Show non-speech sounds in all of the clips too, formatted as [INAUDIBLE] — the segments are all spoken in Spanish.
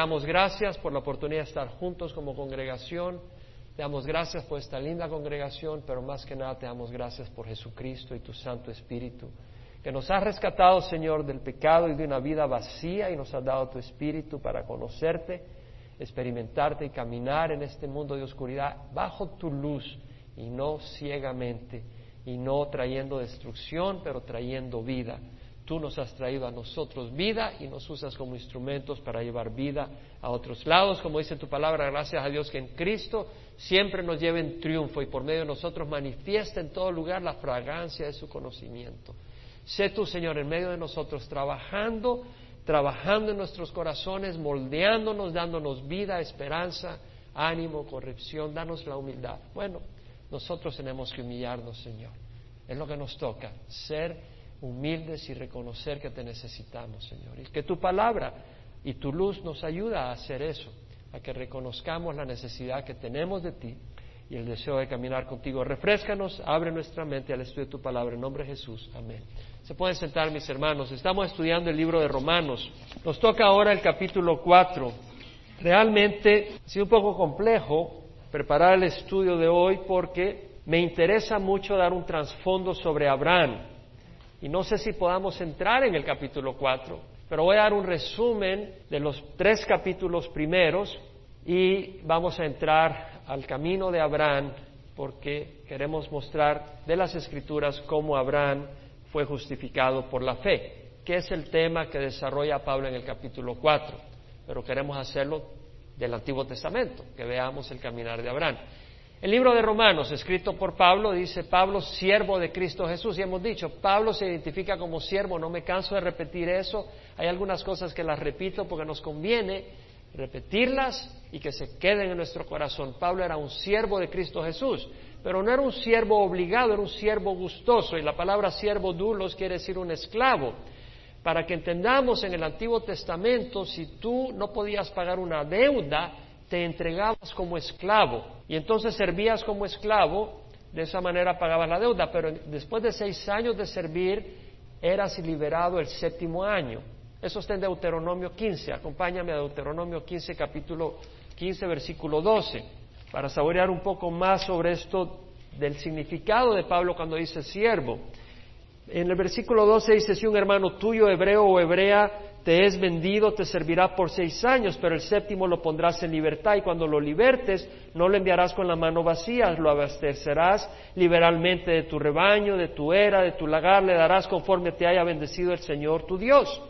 Damos gracias por la oportunidad de estar juntos como congregación. Te damos gracias por esta linda congregación, pero más que nada te damos gracias por Jesucristo y tu Santo Espíritu, que nos has rescatado, Señor, del pecado y de una vida vacía y nos has dado tu Espíritu para conocerte, experimentarte y caminar en este mundo de oscuridad bajo tu luz y no ciegamente y no trayendo destrucción, pero trayendo vida. Tú nos has traído a nosotros vida y nos usas como instrumentos para llevar vida a otros lados, como dice tu palabra, gracias a Dios que en Cristo siempre nos lleva en triunfo y por medio de nosotros manifiesta en todo lugar la fragancia de su conocimiento. Sé tú, Señor, en medio de nosotros trabajando, trabajando en nuestros corazones, moldeándonos, dándonos vida, esperanza, ánimo, corrección, danos la humildad. Bueno, nosotros tenemos que humillarnos, Señor. Es lo que nos toca, ser humildes y reconocer que te necesitamos, Señor. Y que tu palabra y tu luz nos ayuda a hacer eso, a que reconozcamos la necesidad que tenemos de ti y el deseo de caminar contigo. Refrescanos, abre nuestra mente al estudio de tu palabra. En nombre de Jesús. Amén. Se pueden sentar, mis hermanos. Estamos estudiando el libro de Romanos. Nos toca ahora el capítulo 4. Realmente ha sido un poco complejo preparar el estudio de hoy porque me interesa mucho dar un trasfondo sobre Abraham. Y no sé si podamos entrar en el capítulo 4, pero voy a dar un resumen de los tres capítulos primeros y vamos a entrar al camino de Abraham porque queremos mostrar de las escrituras cómo Abraham fue justificado por la fe, que es el tema que desarrolla Pablo en el capítulo 4, pero queremos hacerlo del Antiguo Testamento, que veamos el caminar de Abraham. El libro de Romanos, escrito por Pablo, dice Pablo, siervo de Cristo Jesús. Y hemos dicho, Pablo se identifica como siervo, no me canso de repetir eso. Hay algunas cosas que las repito porque nos conviene repetirlas y que se queden en nuestro corazón. Pablo era un siervo de Cristo Jesús, pero no era un siervo obligado, era un siervo gustoso. Y la palabra siervo dulos quiere decir un esclavo. Para que entendamos en el Antiguo Testamento, si tú no podías pagar una deuda, te entregabas como esclavo y entonces servías como esclavo, de esa manera pagabas la deuda, pero después de seis años de servir eras liberado el séptimo año. Eso está en Deuteronomio 15, acompáñame a Deuteronomio 15, capítulo 15, versículo 12, para saborear un poco más sobre esto del significado de Pablo cuando dice siervo. En el versículo 12 dice, si un hermano tuyo, hebreo o hebrea, te es vendido, te servirá por seis años, pero el séptimo lo pondrás en libertad y cuando lo libertes no lo enviarás con la mano vacía, lo abastecerás liberalmente de tu rebaño, de tu era, de tu lagar, le darás conforme te haya bendecido el Señor tu Dios.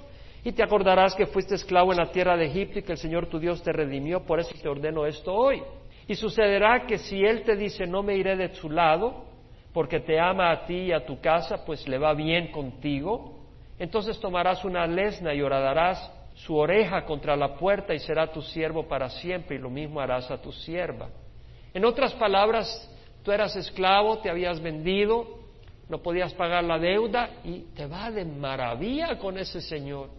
Y te acordarás que fuiste esclavo en la tierra de Egipto y que el Señor tu Dios te redimió, por eso te ordeno esto hoy. Y sucederá que si Él te dice no me iré de su lado, porque te ama a ti y a tu casa, pues le va bien contigo, entonces tomarás una lesna y horadarás su oreja contra la puerta y será tu siervo para siempre y lo mismo harás a tu sierva. En otras palabras, tú eras esclavo, te habías vendido, no podías pagar la deuda y te va de maravilla con ese Señor.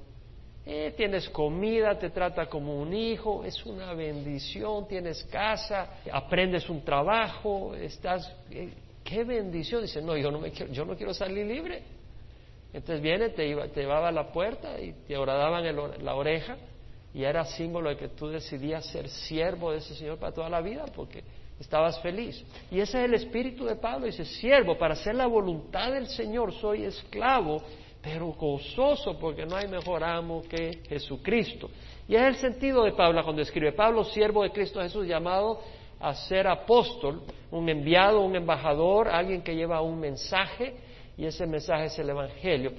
Eh, tienes comida, te trata como un hijo, es una bendición, tienes casa, aprendes un trabajo, estás... Eh, ¡Qué bendición! Dice, no, yo no, me quiero, yo no quiero salir libre. Entonces viene, te, iba, te llevaba a la puerta y te horadaban la oreja y era símbolo de que tú decidías ser siervo de ese Señor para toda la vida porque estabas feliz. Y ese es el espíritu de Pablo, dice, siervo, para hacer la voluntad del Señor soy esclavo, pero gozoso porque no hay mejor amo que Jesucristo. Y es el sentido de Pablo cuando escribe, Pablo, siervo de Cristo Jesús, llamado a ser apóstol, un enviado, un embajador, alguien que lleva un mensaje y ese mensaje es el Evangelio,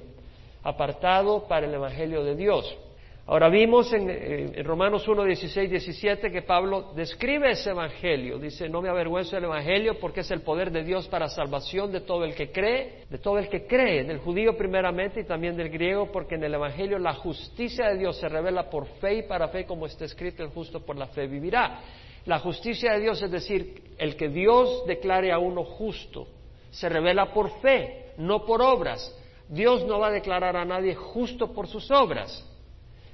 apartado para el Evangelio de Dios. Ahora vimos en, en, Romanos 1, 16, 17 que Pablo describe ese Evangelio. Dice, no me avergüenzo del Evangelio porque es el poder de Dios para salvación de todo el que cree, de todo el que cree, del judío primeramente y también del griego, porque en el Evangelio la justicia de Dios se revela por fe y para fe, como está escrito, el justo por la fe vivirá. La justicia de Dios es decir, el que Dios declare a uno justo, se revela por fe, no por obras. Dios no va a declarar a nadie justo por sus obras.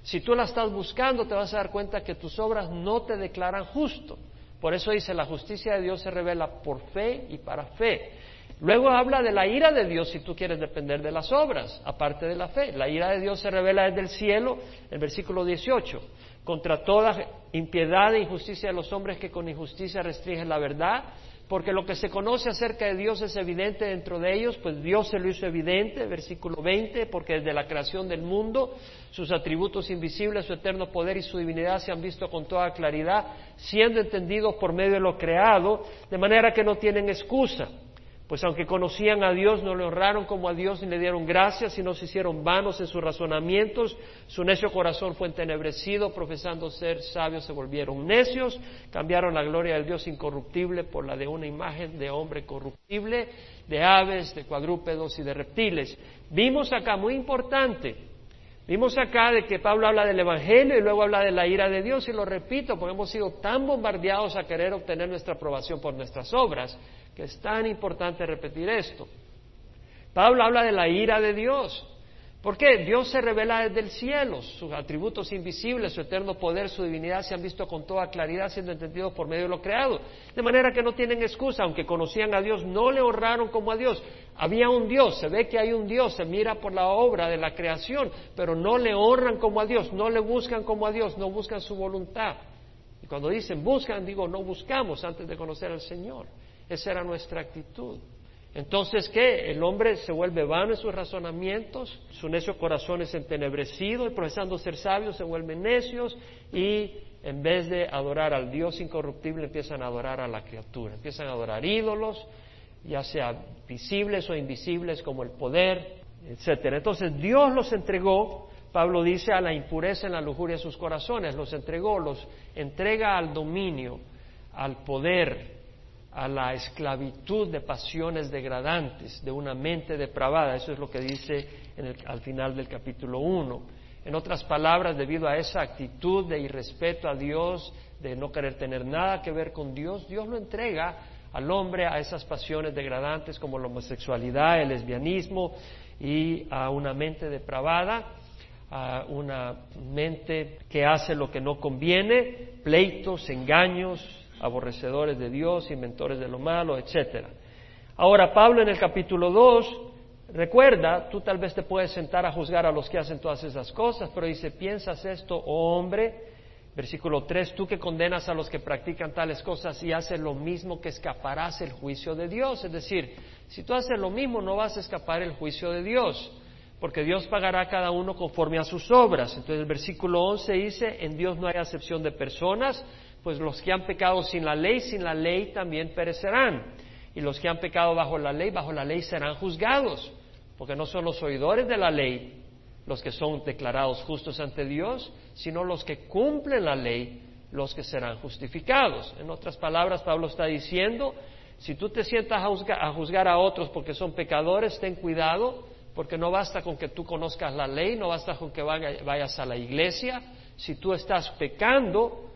Si tú la estás buscando, te vas a dar cuenta que tus obras no te declaran justo. Por eso dice, la justicia de Dios se revela por fe y para fe. Luego habla de la ira de Dios si tú quieres depender de las obras, aparte de la fe. La ira de Dios se revela desde el cielo, el versículo 18 contra toda impiedad e injusticia de los hombres que con injusticia restringen la verdad, porque lo que se conoce acerca de Dios es evidente dentro de ellos, pues Dios se lo hizo evidente, versículo 20, porque desde la creación del mundo sus atributos invisibles, su eterno poder y su divinidad se han visto con toda claridad, siendo entendidos por medio de lo creado, de manera que no tienen excusa pues aunque conocían a Dios, no le honraron como a Dios ni le dieron gracias, sino se hicieron vanos en sus razonamientos, su necio corazón fue entenebrecido, profesando ser sabios se volvieron necios, cambiaron la gloria del Dios incorruptible por la de una imagen de hombre corruptible, de aves, de cuadrúpedos y de reptiles. Vimos acá, muy importante, Vimos acá de que Pablo habla del Evangelio y luego habla de la ira de Dios y lo repito porque hemos sido tan bombardeados a querer obtener nuestra aprobación por nuestras obras que es tan importante repetir esto. Pablo habla de la ira de Dios. ¿Por qué? Dios se revela desde el cielo, sus atributos invisibles, su eterno poder, su divinidad se han visto con toda claridad siendo entendidos por medio de lo creado. De manera que no tienen excusa, aunque conocían a Dios, no le honraron como a Dios. Había un Dios, se ve que hay un Dios, se mira por la obra de la creación, pero no le honran como a Dios, no le buscan como a Dios, no buscan su voluntad. Y cuando dicen buscan, digo, no buscamos antes de conocer al Señor. Esa era nuestra actitud. Entonces, ¿qué? El hombre se vuelve vano en sus razonamientos, su necio corazón es entenebrecido y profesando ser sabios se vuelven necios y en vez de adorar al Dios incorruptible empiezan a adorar a la criatura, empiezan a adorar ídolos, ya sea visibles o invisibles como el poder, etcétera. Entonces, Dios los entregó, Pablo dice, a la impureza en la lujuria de sus corazones, los entregó, los entrega al dominio, al poder, a la esclavitud de pasiones degradantes, de una mente depravada. Eso es lo que dice al final del capítulo 1. En otras palabras, debido a esa actitud de irrespeto a Dios, de no querer tener nada que ver con Dios, Dios lo entrega al hombre a esas pasiones degradantes como la homosexualidad, el lesbianismo y a una mente depravada, a una mente que hace lo que no conviene, pleitos, engaños, aborrecedores de Dios, inventores de lo malo, etcétera. Ahora, Pablo en el capítulo 2 recuerda, tú tal vez te puedes sentar a juzgar a los que hacen todas esas cosas, pero dice, ¿piensas esto, oh hombre? Versículo 3, tú que condenas a los que practican tales cosas y haces lo mismo que escaparás el juicio de Dios. Es decir, si tú haces lo mismo no vas a escapar el juicio de Dios, porque Dios pagará a cada uno conforme a sus obras. Entonces el versículo 11 dice, en Dios no hay acepción de personas, pues los que han pecado sin la ley, sin la ley también perecerán. Y los que han pecado bajo la ley, bajo la ley serán juzgados, porque no son los oidores de la ley los que son declarados justos ante Dios, sino los que cumplen la ley, los que serán justificados. En otras palabras, Pablo está diciendo, si tú te sientas a juzgar a, otros porque son pecadores, ten cuidado, porque no basta con que tú conozcas la ley, no basta con que vayas a la iglesia. Si tú estás pecando,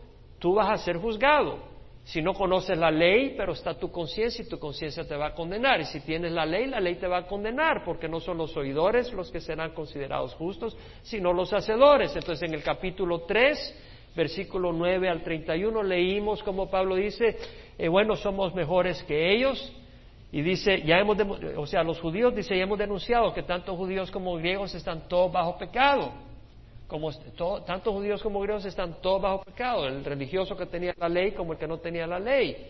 tú vas a ser juzgado. Si no conoces la ley, pero está tu conciencia y tu conciencia te va a condenar. Y si tienes la ley, la ley te va a condenar, porque no son los oidores los que serán considerados justos, sino los hacedores. Entonces en el capítulo 3, versículo 9 al 31, leímos como Pablo dice, eh, bueno, somos mejores que ellos. Y dice, ya hemos, o sea, los judíos, dice, ya hemos denunciado que tanto judíos como griegos están todos bajo pecado como tanto judíos como griegos están todos bajo pecado, el religioso que tenía la ley como el que no tenía la ley.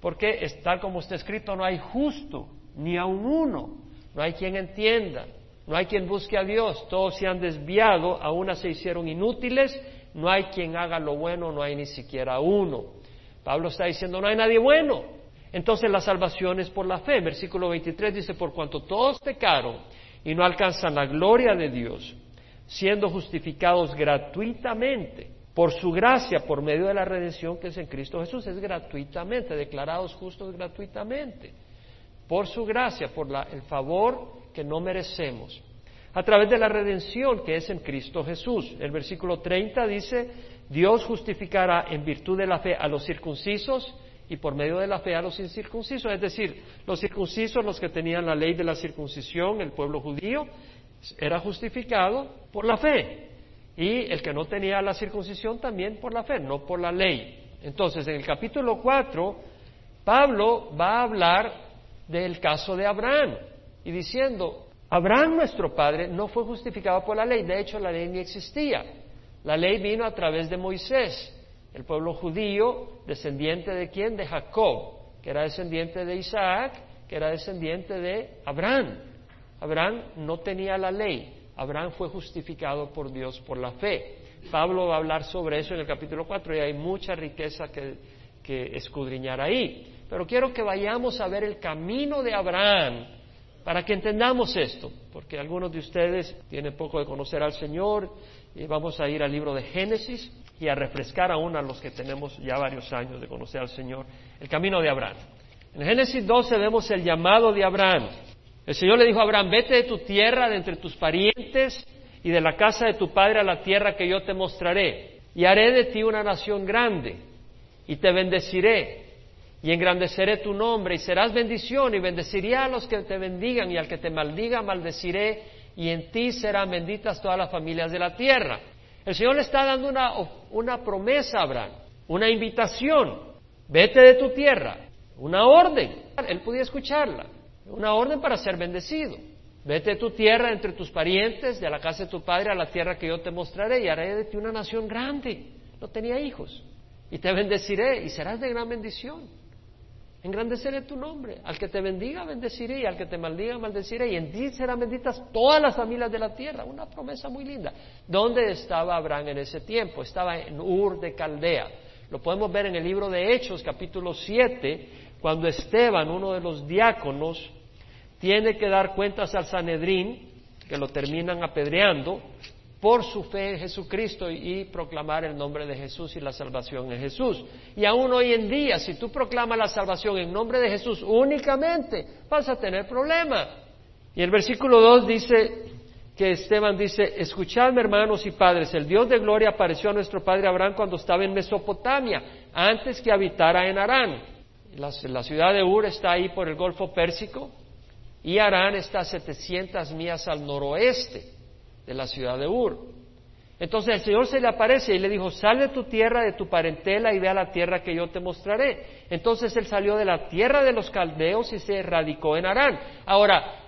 Porque tal como está escrito, no hay justo, ni aun uno, no hay quien entienda, no hay quien busque a Dios, todos se han desviado, a una se hicieron inútiles, no hay quien haga lo bueno, no hay ni siquiera uno. Pablo está diciendo, no hay nadie bueno. Entonces la salvación es por la fe. Versículo 23 dice, por cuanto todos pecaron y no alcanzan la gloria de Dios, siendo justificados gratuitamente por su gracia, por medio de la redención que es en Cristo Jesús, es gratuitamente, declarados justos gratuitamente, por su gracia, por el favor que no merecemos, a través de la redención que es en Cristo Jesús. El versículo 30 dice, Dios justificará en virtud de la fe a los circuncisos y por medio de la fe a los incircuncisos, es decir, los circuncisos, los que tenían la ley de la circuncisión, el pueblo judío, era justificado por la fe. Y el que no tenía la circuncisión también por la fe, no por la ley. Entonces, en el capítulo 4, Pablo va a hablar del caso de Abraham y diciendo, Abraham nuestro padre no fue justificado por la ley, de hecho la ley ni existía. La ley vino a través de Moisés, el pueblo judío, descendiente de quién? De Jacob, que era descendiente de Isaac, que era descendiente de Abraham. Abraham no tenía la ley, Abraham fue justificado por Dios por la fe. Pablo va a hablar sobre eso en el capítulo 4 y hay mucha riqueza que, que escudriñar ahí. Pero quiero que vayamos a ver el camino de Abraham para que entendamos esto, porque algunos de ustedes tienen poco de conocer al Señor y vamos a ir al libro de Génesis y a refrescar aún a los que tenemos ya varios años de conocer al Señor, el camino de Abraham. En Génesis 12 vemos el llamado de Abraham. El Señor le dijo a Abraham, vete de tu tierra, de entre tus parientes y de la casa de tu padre a la tierra que yo te mostraré, y haré de ti una nación grande, y te bendeciré, y engrandeceré tu nombre y serás bendición y bendeciré a los que te bendigan y al que te maldiga maldeciré y en ti serán benditas todas las familias de la tierra. El Señor le está dando una, una promesa a Abraham, una invitación. Vete de tu tierra, una orden. Él podía escucharla, una orden para ser bendecido. Vete de tu tierra entre tus parientes, de la casa de tu padre a la tierra que yo te mostraré y haré de ti una nación grande. No tenía hijos. Y te bendeciré y serás de gran bendición engrandeceré tu nombre. Al que te bendiga, bendeciré, y al que te maldiga, maldeciré, y en ti serán benditas todas las familias de la tierra. Una promesa muy linda. ¿Dónde estaba Abraham en ese tiempo? Estaba en Ur de Caldea. Lo podemos ver en el libro de Hechos, capítulo 7, cuando Esteban, uno de los diáconos, tiene que dar cuentas al Sanedrín, que lo terminan apedreando, por su fe en Jesucristo y, proclamar el nombre de Jesús y la salvación en Jesús. Y aún hoy en día, si tú proclamas la salvación en nombre de Jesús únicamente, vas a tener problema. Y el versículo 2 dice que Esteban dice, escuchadme hermanos y padres, el Dios de gloria apareció a nuestro padre Abraham cuando estaba en Mesopotamia, antes que habitara en Arán. La, ciudad de Ur está ahí por el Golfo Pérsico y Arán está a 700 millas al noroeste de la ciudad de Ur. Entonces el Señor se le aparece y le dijo, sal de tu tierra, de tu parentela y ve a la tierra que yo te mostraré. Entonces él salió de la tierra de los caldeos y se radicó en Arán. Ahora,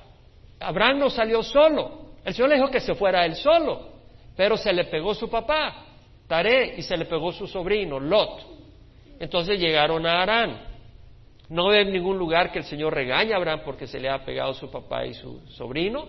Abraham no salió solo. El Señor le dijo que se fuera él solo, pero se le pegó su papá, Taré, y se le pegó su sobrino, Lot. Entonces llegaron a Arán. No ve en ningún lugar que el Señor regañe a Abraham porque se le ha pegado su papá y su sobrino,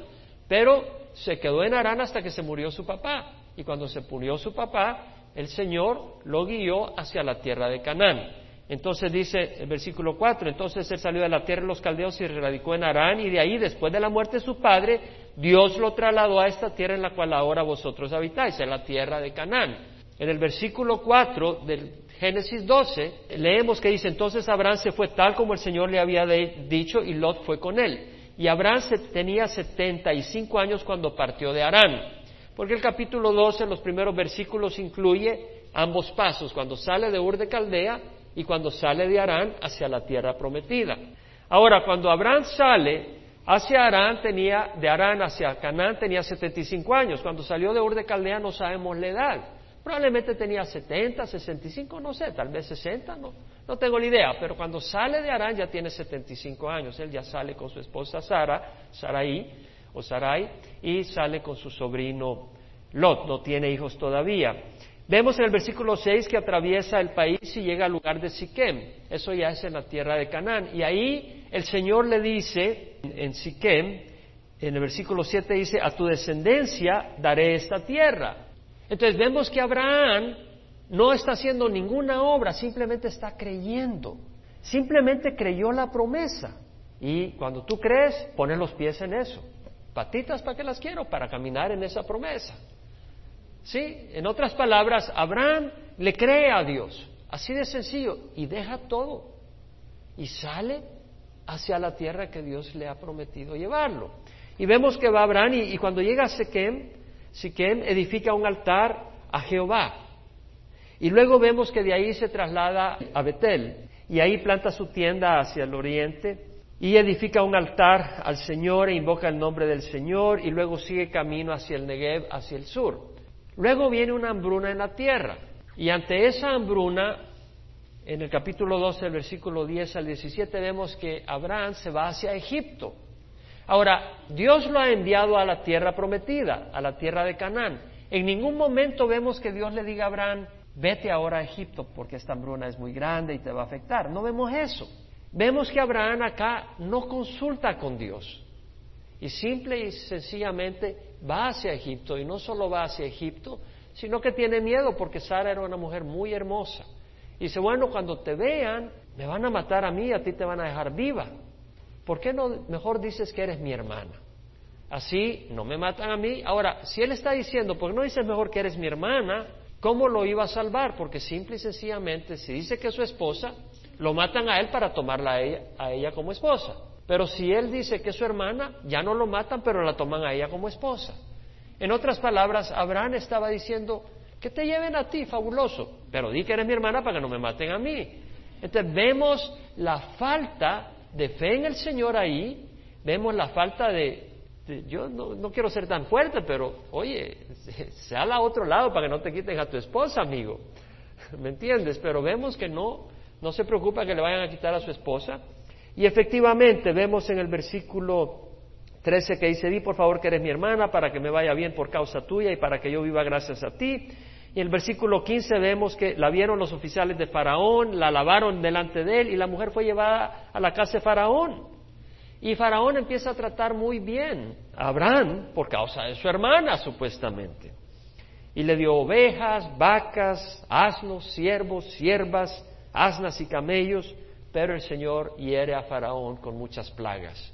pero se quedó en Arán hasta que se murió su papá. Y cuando se murió su papá, el Señor lo guió hacia la tierra de Canaán. Entonces dice el versículo 4, entonces él salió de la tierra de los caldeos y radicó en Arán y de ahí, después de la muerte de su padre, Dios lo trasladó a esta tierra en la cual ahora vosotros habitáis, en la tierra de Canaán. En el versículo 4 del Génesis 12 leemos que dice, entonces Abraham se fue tal como el Señor le había dicho y Lot fue con él. Y Abraham tenía 75 años cuando partió de Arán. Porque el capítulo 12, los primeros versículos, incluye ambos pasos, cuando sale de Ur de Caldea y cuando sale de Arán hacia la tierra prometida. Ahora, cuando Abraham sale hacia Arán, tenía, de Arán hacia Canaán tenía 75 años. Cuando salió de Ur de Caldea no sabemos la edad. Probablemente tenía 70, 65, no sé, tal vez 60, no, no tengo ni idea, pero cuando sale de Arán ya tiene 75 años, él ya sale con su esposa Sara, Sarai o Sarai, y sale con su sobrino Lot, no tiene hijos todavía. Vemos en el versículo 6 que atraviesa el país y llega al lugar de Siquem, eso ya es en la tierra de Canaán, y ahí el Señor le dice en Siquem, en el versículo 7 dice, a tu descendencia daré esta tierra. Entonces vemos que Abraham no está haciendo ninguna obra, simplemente está creyendo. Simplemente creyó la promesa. Y cuando tú crees, pones los pies en eso. Patitas, ¿para qué las quiero? Para caminar en esa promesa. ¿Sí? En otras palabras, Abraham le cree a Dios. Así de sencillo. Y deja todo. Y sale hacia la tierra que Dios le ha prometido llevarlo. Y vemos que va Abraham y, y cuando llega a Sequem, Siquem edifica un altar a Jehová. Y luego vemos que de ahí se traslada a Betel y ahí planta su tienda hacia el oriente y edifica un altar al Señor e invoca el nombre del Señor y luego sigue camino hacia el Negev, hacia el sur. Luego viene una hambruna en la tierra y ante esa hambruna, en el capítulo 12, el versículo 10 al 17, vemos que Abraham se va hacia Egipto. Ahora, Dios lo ha enviado a la tierra prometida, a la tierra de Canaán. En ningún momento vemos que Dios le diga a Abraham, vete ahora a Egipto porque esta hambruna es muy grande y te va a afectar. No vemos eso. Vemos que Abraham acá no consulta con Dios y simple y sencillamente va hacia Egipto y no solo va hacia Egipto, sino que tiene miedo porque Sara era una mujer muy hermosa. Y dice, bueno, cuando te vean, me van a matar a mí y a ti te van a dejar viva. ¿Por qué no mejor dices que eres mi hermana? Así no me matan a mí. Ahora, si él está diciendo, ¿por qué no dices mejor que eres mi hermana? ¿Cómo lo iba a salvar? Porque simple y sencillamente, si dice que es su esposa, lo matan a él para tomarla a ella, a ella como esposa. Pero si él dice que es su hermana, ya no lo matan, pero la toman a ella como esposa. En otras palabras, Abraham estaba diciendo, que te lleven a ti, fabuloso, pero di que eres mi hermana para que no me maten a mí. Entonces vemos la falta de fe en el Señor ahí, vemos la falta de, yo no, quiero ser tan fuerte, pero oye, [LAUGHS] sea al otro lado para que no te quiten a tu esposa, amigo. [LAUGHS] ¿Me entiendes? Pero vemos que no, no se preocupa que le vayan a quitar a su esposa. Y efectivamente vemos en el versículo 13 que dice, di por favor que eres mi hermana para que me vaya bien por causa tuya y para que yo viva gracias a ti. Y en el versículo 15 vemos que la vieron los oficiales de Faraón, la lavaron delante de él y la mujer fue llevada a la casa de Faraón. Y Faraón empieza a tratar muy bien a Abraham por causa de su hermana, supuestamente. Y le dio ovejas, vacas, asnos, siervos, siervas, asnas y camellos, pero el Señor hiere a Faraón con muchas plagas.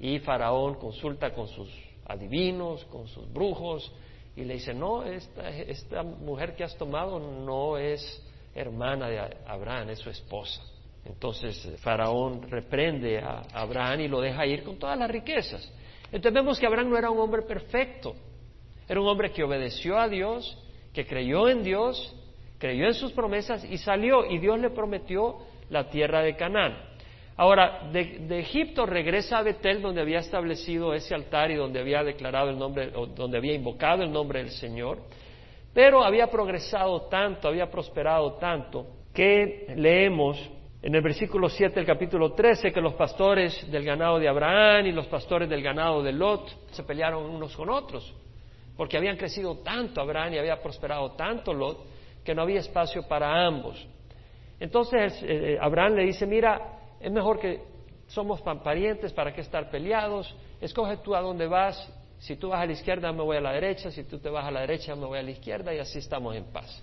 Y Faraón consulta con sus adivinos, con sus brujos, y le dice, no, esta, esta mujer que has tomado no es hermana de Abraham, es su esposa. Entonces Faraón reprende a Abraham y lo deja ir con todas las riquezas. Entonces vemos que Abraham no era un hombre perfecto, era un hombre que obedeció a Dios, que creyó en Dios, creyó en sus promesas y salió y Dios le prometió la tierra de Canaán. Ahora, de, Egipto regresa a Betel, donde había establecido ese altar y donde había declarado el nombre, o donde había invocado el nombre del Señor, pero había progresado tanto, había prosperado tanto, que leemos en el versículo 7 del capítulo 13 que los pastores del ganado de Abraham y los pastores del ganado de Lot se pelearon unos con otros, porque habían crecido tanto Abraham y había prosperado tanto Lot, que no había espacio para ambos. Entonces eh, eh, Abraham le dice, mira, es mejor que somos parientes, ¿para qué estar peleados? Escoge tú a dónde vas. Si tú vas a la izquierda, me voy a la derecha. Si tú te vas a la derecha, me voy a la izquierda y así estamos en paz.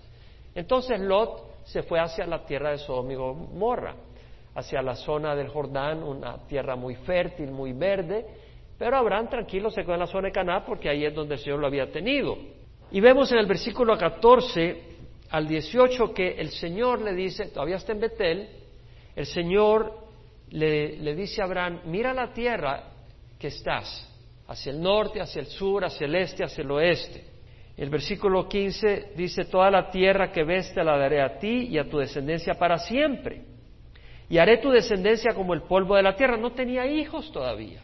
Entonces Lot se fue hacia la tierra de su amigo Morra, hacia la zona del Jordán, una tierra muy fértil, muy verde. Pero Abraham tranquilo se quedó en la zona de Caná porque ahí es donde el Señor lo había tenido. Y vemos en el versículo 14 al 18 que el Señor le dice, todavía está en Betel, el Señor le, dice a Abraham, mira la tierra que estás, hacia el norte, hacia el sur, hacia el este, hacia el oeste. El versículo 15 dice, toda la tierra que ves te la daré a ti y a tu descendencia para siempre. Y haré tu descendencia como el polvo de la tierra. No tenía hijos todavía.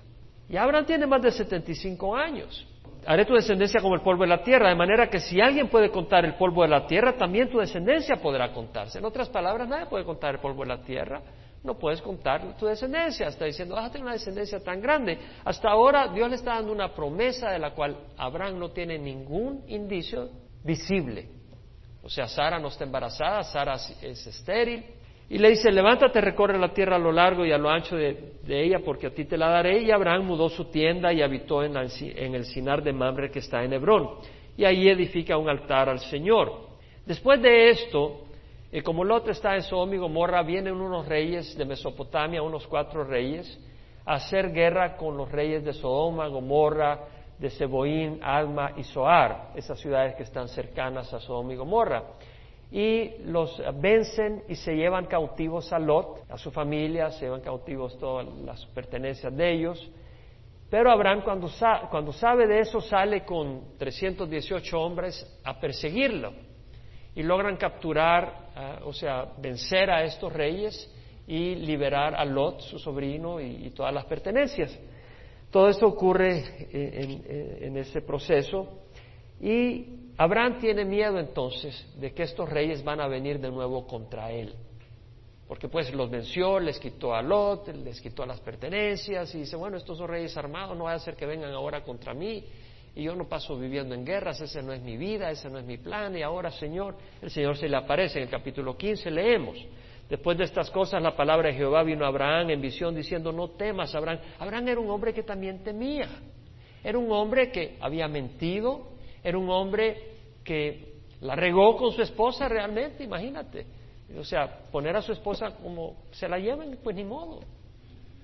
Y Abraham tiene más de 75 años. Haré tu descendencia como el polvo de la tierra, de manera que si alguien puede contar el polvo de la tierra, también tu descendencia podrá contarse. En otras palabras, nadie puede contar el polvo de la tierra no puedes contar tu descendencia. Está diciendo, vas a tener una descendencia tan grande. Hasta ahora Dios le está dando una promesa de la cual Abraham no tiene ningún indicio visible. O sea, Sara no está embarazada, Sara es estéril. Y le dice, levántate, recorre la tierra a lo largo y a lo ancho de, ella, porque a ti te la daré. Y Abraham mudó su tienda y habitó en, en el Sinar de Mamre que está en Hebrón. Y ahí edifica un altar al Señor. Después de esto, y como Lot está en Sodoma y Gomorra, vienen unos reyes de Mesopotamia, unos cuatro reyes, a hacer guerra con los reyes de Sodoma, Gomorra, de Seboín, Alma y Soar, esas ciudades que están cercanas a Sodoma y Gomorra. Y los vencen y se llevan cautivos a Lot, a su familia, se llevan cautivos todas las pertenencias de ellos. Pero Abraham cuando, cuando sabe de eso sale con 318 hombres a perseguirlo y logran capturar, ah, o sea, vencer a estos reyes y liberar a Lot, su sobrino, y, todas las pertenencias. Todo esto ocurre en, en, ese proceso y Abraham tiene miedo entonces de que estos reyes van a venir de nuevo contra él. Porque pues los venció, les quitó a Lot, les quitó las pertenencias y dice, bueno, estos son reyes armados, no va a ser que vengan ahora contra mí y yo no paso viviendo en guerras, esa no es mi vida, ese no es mi plan, y ahora, Señor, el Señor se le aparece en el capítulo 15, leemos. Después de estas cosas, la palabra de Jehová vino a Abraham en visión diciendo, no temas, Abraham. Abraham era un hombre que también temía. Era un hombre que había mentido, era un hombre que la regó con su esposa realmente, imagínate. O sea, poner a su esposa como se la lleven, pues ni modo.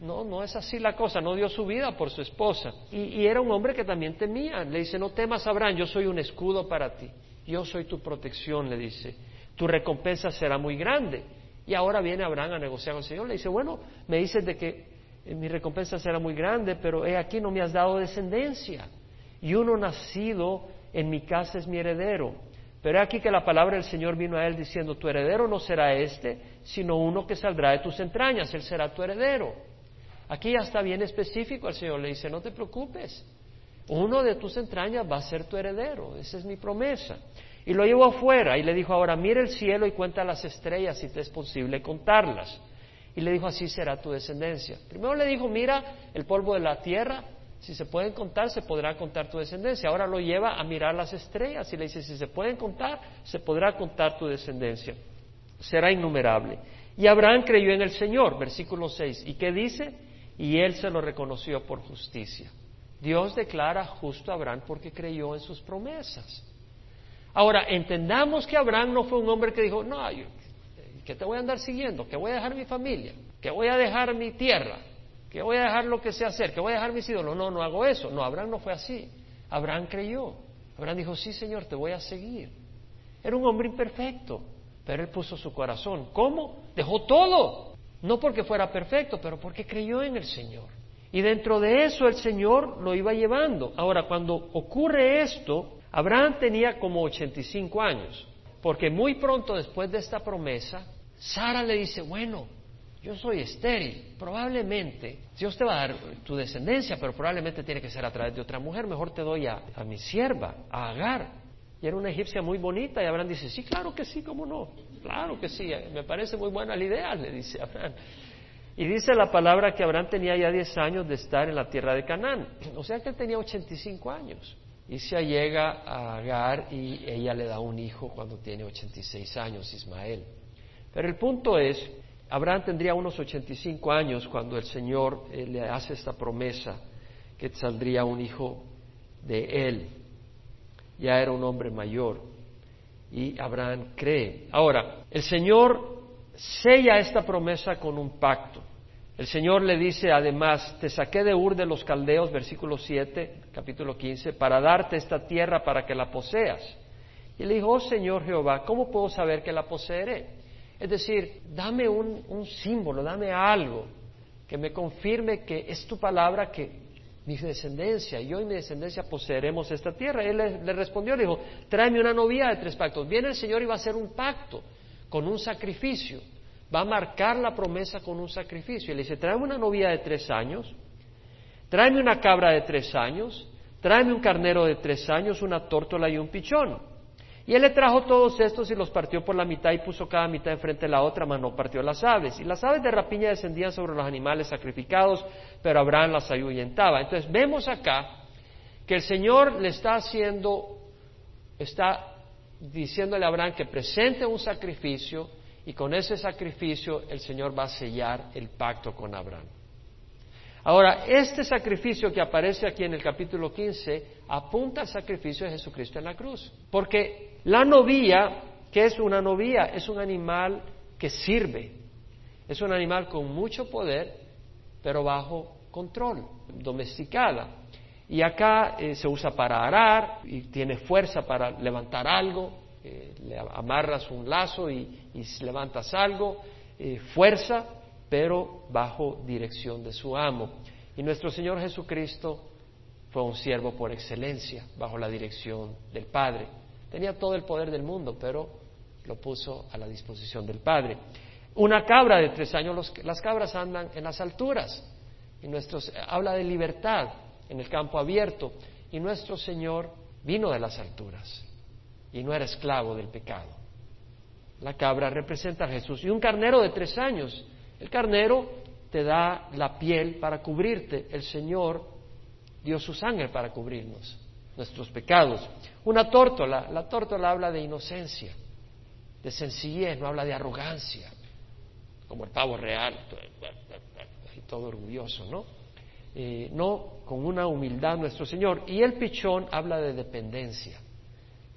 No, no es así la cosa, no dio su vida por su esposa. Y, era un hombre que también temía. Le dice, no temas, Abraham, yo soy un escudo para ti. Yo soy tu protección, le dice. Tu recompensa será muy grande. Y ahora viene Abraham a negociar con el Señor. Le dice, bueno, me dices de que eh, mi recompensa será muy grande, pero he aquí no me has dado descendencia. Y uno nacido en mi casa es mi heredero. Pero he aquí que la palabra del Señor vino a él diciendo, tu heredero no será este, sino uno que saldrá de tus entrañas, él será tu heredero. Aquí ya está bien específico, el Señor le dice, no te preocupes, uno de tus entrañas va a ser tu heredero, esa es mi promesa. Y lo llevó afuera y le dijo, ahora mira el cielo y cuenta las estrellas si te es posible contarlas. Y le dijo, así será tu descendencia. Primero le dijo, mira el polvo de la tierra, si se pueden contar, se podrá contar tu descendencia. Ahora lo lleva a mirar las estrellas y le dice, si se pueden contar, se podrá contar tu descendencia. Será innumerable. Y Abraham creyó en el Señor, versículo 6. ¿Y qué dice? Y él se lo reconoció por justicia. Dios declara justo a Abraham porque creyó en sus promesas. Ahora, entendamos que Abraham no fue un hombre que dijo, no, que te voy a andar siguiendo, que voy a dejar mi familia, que voy a dejar mi tierra, que voy a dejar lo que sé hacer, que voy a dejar mis ídolos. No, no hago eso. No, Abraham no fue así. Abraham creyó. Abraham dijo, sí, Señor, te voy a seguir. Era un hombre imperfecto, pero él puso su corazón. ¿Cómo? Dejó todo. No porque fuera perfecto, pero porque creyó en el Señor. Y dentro de eso el Señor lo iba llevando. Ahora, cuando ocurre esto, Abraham tenía como 85 años, porque muy pronto después de esta promesa, Sara le dice, bueno, yo soy estéril, probablemente Dios te va a dar tu descendencia, pero probablemente tiene que ser a través de otra mujer, mejor te doy a, mi sierva, a Agar. Y era una egipcia muy bonita y Abraham dice, sí, claro que sí, cómo no, claro que sí, me parece muy buena la idea, le dice Abraham. Y dice la palabra que Abraham tenía ya 10 años de estar en la tierra de Canaán, o sea que él tenía 85 años. Y se llega a Agar y ella le da un hijo cuando tiene 86 años, Ismael. Pero el punto es, Abraham tendría unos 85 años cuando el Señor eh, le hace esta promesa que saldría un hijo de él. Ya era un hombre mayor y Abraham cree. Ahora, el Señor sella esta promesa con un pacto. El Señor le dice además, te saqué de Ur de los Caldeos, versículo 7, capítulo 15, para darte esta tierra para que la poseas. Y le dijo, oh Señor Jehová, ¿cómo puedo saber que la poseeré? Es decir, dame un, símbolo, dame algo que me confirme que es tu palabra que mi descendencia, yo y mi descendencia poseeremos esta tierra. Él le, respondió, le dijo, tráeme una novia de tres pactos. Viene el Señor y va a hacer un pacto con un sacrificio va a marcar la promesa con un sacrificio. Y le dice, tráeme una novia de tres años, tráeme una cabra de tres años, tráeme un carnero de tres años, una tórtola y un pichón. Y él le trajo todos estos y los partió por la mitad y puso cada mitad enfrente de la otra, mas no partió las aves. Y las aves de rapiña descendían sobre los animales sacrificados, pero Abraham las ahuyentaba. Entonces vemos acá que el Señor le está haciendo, está diciéndole a Abraham que presente un sacrificio y con ese sacrificio el Señor va a sellar el pacto con Abraham. Ahora, este sacrificio que aparece aquí en el capítulo 15 apunta al sacrificio de Jesucristo en la cruz. Porque la novía, ¿qué es una novía? Es un animal que sirve. Es un animal con mucho poder, pero bajo control, domesticada. Y acá eh, se usa para arar y tiene fuerza para levantar algo, eh, le amarras un lazo y, levantas algo, eh, fuerza, pero bajo dirección de su amo. Y nuestro Señor Jesucristo fue un siervo por excelencia, bajo la dirección del Padre. Tenía todo el poder del mundo, pero lo puso a la disposición del Padre. Una cabra de tres años, las cabras andan en las alturas, y nuestros, habla de libertad en el campo abierto, y nuestro Señor vino de las alturas y no era esclavo del pecado. La cabra representa a Jesús. Y un carnero de tres años. El carnero te da la piel para cubrirte. El Señor dio su sangre para cubrirnos. Nuestros pecados. Una tórtola, la tórtola habla de inocencia, de sencillez, no habla de arrogancia, como el pavo real, y todo orgulloso, ¿no? Eh, no, con una humildad nuestro Señor. Y el pichón habla de dependencia.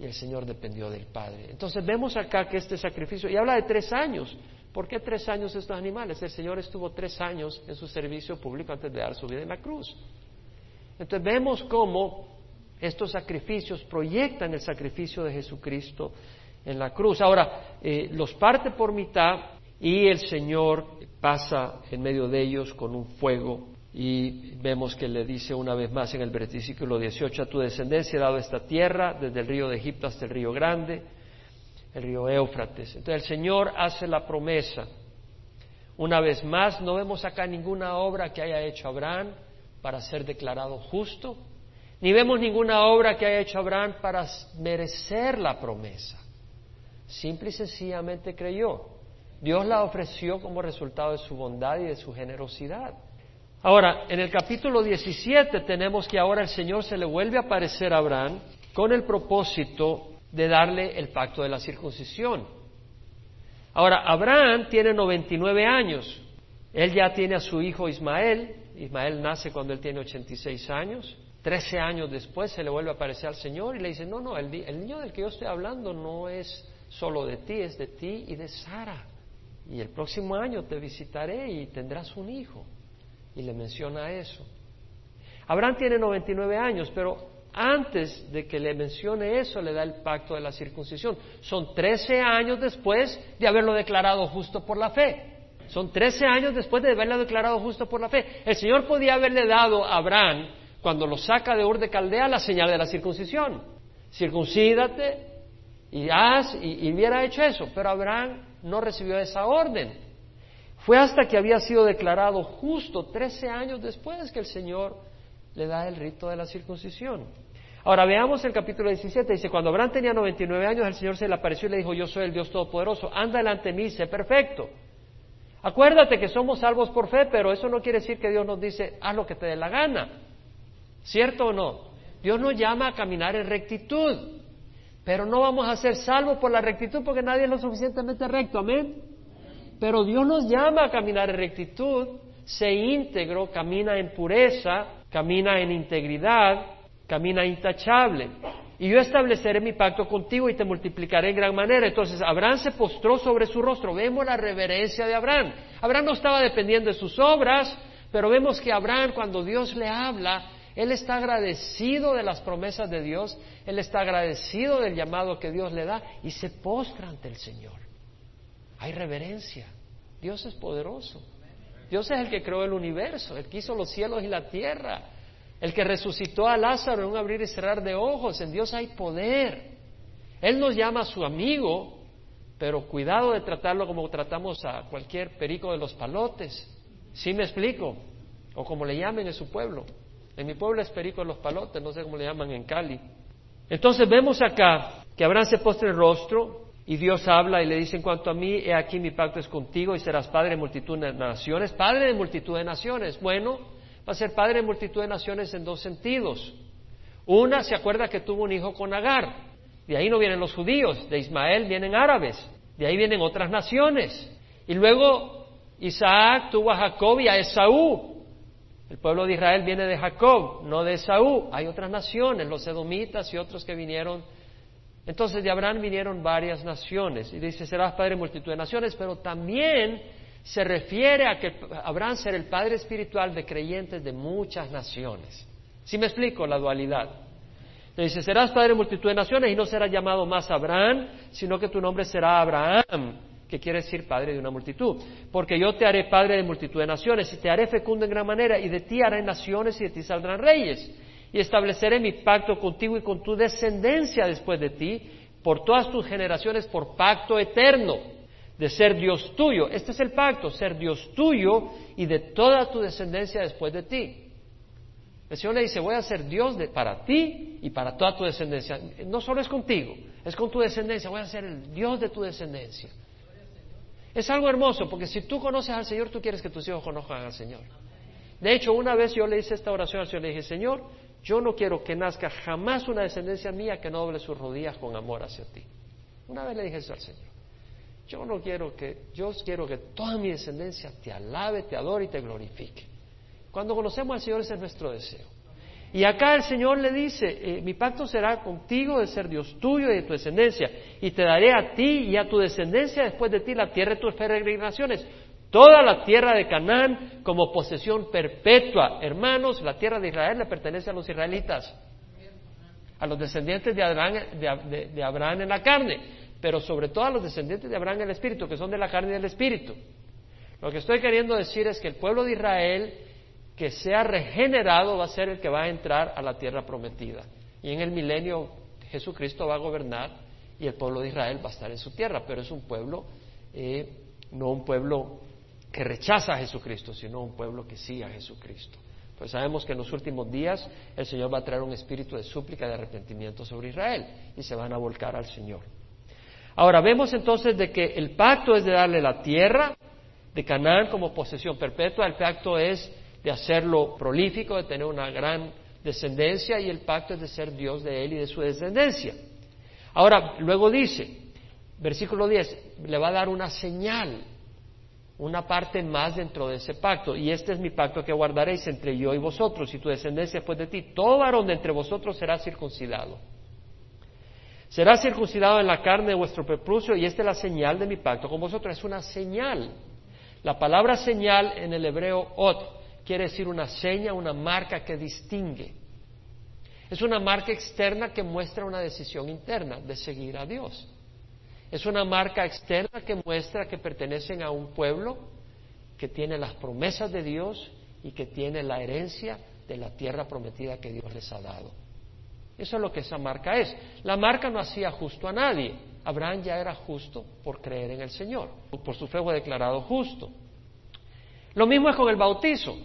Y el Señor dependió del Padre. Entonces vemos acá que este sacrificio, y habla de tres años. ¿Por qué tres años estos animales? El Señor estuvo tres años en su servicio público antes de dar su vida en la cruz. Entonces vemos cómo estos sacrificios proyectan el sacrificio de Jesucristo en la cruz. Ahora, eh, los parte por mitad y el Señor pasa en medio de ellos con un fuego y vemos que le dice una vez más en el versículo 18, a tu descendencia he dado esta tierra, desde el río de Egipto hasta el río Grande, el río Éufrates. Entonces el Señor hace la promesa. Una vez más, no vemos acá ninguna obra que haya hecho Abraham para ser declarado justo, ni vemos ninguna obra que haya hecho Abraham para merecer la promesa. Simple y sencillamente creyó. Dios la ofreció como resultado de su bondad y de su generosidad. Ahora, en el capítulo 17 tenemos que ahora el Señor se le vuelve a aparecer a Abraham con el propósito de darle el pacto de la circuncisión. Ahora, Abraham tiene 99 años. Él ya tiene a su hijo Ismael. Ismael nace cuando él tiene 86 años. Trece años después se le vuelve a aparecer al Señor y le dice, no, no, el, el niño del que yo estoy hablando no es solo de ti, es de ti y de Sara. Y el próximo año te visitaré y tendrás un hijo y le menciona eso. Abraham tiene 99 años, pero antes de que le mencione eso le da el pacto de la circuncisión. Son 13 años después de haberlo declarado justo por la fe. Son 13 años después de haberlo declarado justo por la fe. El Señor podía haberle dado a Abraham, cuando lo saca de Ur de Caldea, la señal de la circuncisión. Circuncídate y haz, y, hubiera hecho eso. Pero Abraham no recibió esa orden. Fue hasta que había sido declarado justo 13 años después que el Señor le da el rito de la circuncisión. Ahora veamos el capítulo 17. Dice, cuando Abraham tenía 99 años, el Señor se le apareció y le dijo, yo soy el Dios Todopoderoso, anda delante de mí, sé perfecto. Acuérdate que somos salvos por fe, pero eso no quiere decir que Dios nos dice, haz lo que te dé la gana. ¿Cierto o no? Dios nos llama a caminar en rectitud, pero no vamos a ser salvos por la rectitud porque nadie es lo suficientemente recto. Amén. Pero Dios nos llama a caminar en rectitud, sé íntegro, camina en pureza, camina en integridad, camina intachable. Y yo estableceré mi pacto contigo y te multiplicaré en gran manera. Entonces Abraham se postró sobre su rostro. Vemos la reverencia de Abraham. Abraham no estaba dependiendo de sus obras, pero vemos que Abraham cuando Dios le habla, él está agradecido de las promesas de Dios, él está agradecido del llamado que Dios le da y se postra ante el Señor. Hay reverencia. Dios es poderoso. Dios es el que creó el universo, el que hizo los cielos y la tierra, el que resucitó a Lázaro en un abrir y cerrar de ojos. En Dios hay poder. Él nos llama a su amigo, pero cuidado de tratarlo como tratamos a cualquier perico de los palotes. ¿Sí me explico? O como le llamen en su pueblo. En mi pueblo es perico los palotes, no sé cómo le llaman en Cali. Entonces vemos acá que Abraham se postre el rostro, y Dios habla y le dice, en cuanto a mí, he aquí mi pacto es contigo y serás padre de multitud de naciones. Padre de multitud de naciones. Bueno, va a ser padre de multitud de naciones en dos sentidos. Una, se acuerda que tuvo un hijo con Agar. De ahí no vienen los judíos, de Ismael vienen árabes, de ahí vienen otras naciones. Y luego Isaac tuvo a Jacob y a Esaú. El pueblo de Israel viene de Jacob, no de Esaú. Hay otras naciones, los edomitas y otros que vinieron entonces de Abraham vinieron varias naciones y dice, serás padre de multitud de naciones, pero también se refiere a que Abraham será el padre espiritual de creyentes de muchas naciones. ¿Sí me explico la dualidad? Le dice, serás padre de multitud de naciones y no serás llamado más Abraham, sino que tu nombre será Abraham, que quiere decir padre de una multitud. Porque yo te haré padre de multitud de naciones y te haré fecundo en gran manera y de ti haré naciones y de ti saldrán reyes y estableceré mi pacto contigo y con tu descendencia después de ti, por todas tus generaciones, por pacto eterno, de ser Dios tuyo. Este es el pacto, ser Dios tuyo y de toda tu descendencia después de ti. El Señor le dice, voy a ser Dios para ti y para toda tu descendencia. No solo es contigo, es con tu descendencia, voy a ser el Dios de tu descendencia. Es algo hermoso, porque si tú conoces al Señor, tú quieres que tus hijos conozcan al Señor. De hecho, una vez yo le hice esta oración al Señor, le dije, Señor, yo no quiero que nazca jamás una descendencia mía que no doble sus rodillas con amor hacia ti. Una vez le dije eso al Señor. Yo no quiero que, yo quiero que toda mi descendencia te alabe, te adore y te glorifique. Cuando conocemos al Señor ese es nuestro deseo. Y acá el Señor le dice, eh, mi pacto será contigo de ser Dios tuyo y de tu descendencia, y te daré a ti y a tu descendencia después de ti la tierra de tus peregrinaciones, toda la tierra de Canaán como posesión perpetua. Hermanos, la tierra de Israel le pertenece a los israelitas, a los descendientes de Abraham, de Abraham en la carne, pero sobre todo a los descendientes de Abraham en el espíritu, que son de la carne y del espíritu. Lo que estoy queriendo decir es que el pueblo de Israel que sea regenerado va a ser el que va a entrar a la tierra prometida. Y en el milenio Jesucristo va a gobernar y el pueblo de Israel va a estar en su tierra, pero es un pueblo, eh, no un pueblo que rechaza a Jesucristo, sino un pueblo que sigue a Jesucristo. Pues sabemos que en los últimos días el Señor va a traer un espíritu de súplica de arrepentimiento sobre Israel y se van a volcar al Señor. Ahora vemos entonces de que el pacto es de darle la tierra de Canaán como posesión perpetua, el pacto es de hacerlo prolífico, de tener una gran descendencia y el pacto es de ser Dios de él y de su descendencia. Ahora, luego dice, versículo 10, le va a dar una señal, una parte más dentro de ese pacto, y este es mi pacto que guardaréis entre yo y vosotros y tu descendencia después de ti. Todo varón de entre vosotros será circuncidado. Será circuncidado en la carne de vuestro preprucio y esta es la señal de mi pacto con vosotros. Es una señal. La palabra señal en el hebreo ot quiere decir una seña, una marca que distingue. Es una marca externa que muestra una decisión interna de seguir a Dios. Es una marca externa que muestra que pertenecen a un pueblo que tiene las promesas de Dios y que tiene la herencia de la tierra prometida que Dios les ha dado. Eso es lo que esa marca es. La marca no hacía justo a nadie. Abraham ya era justo por creer en el Señor. Por su fe fue declarado justo. Lo mismo es con el bautizo.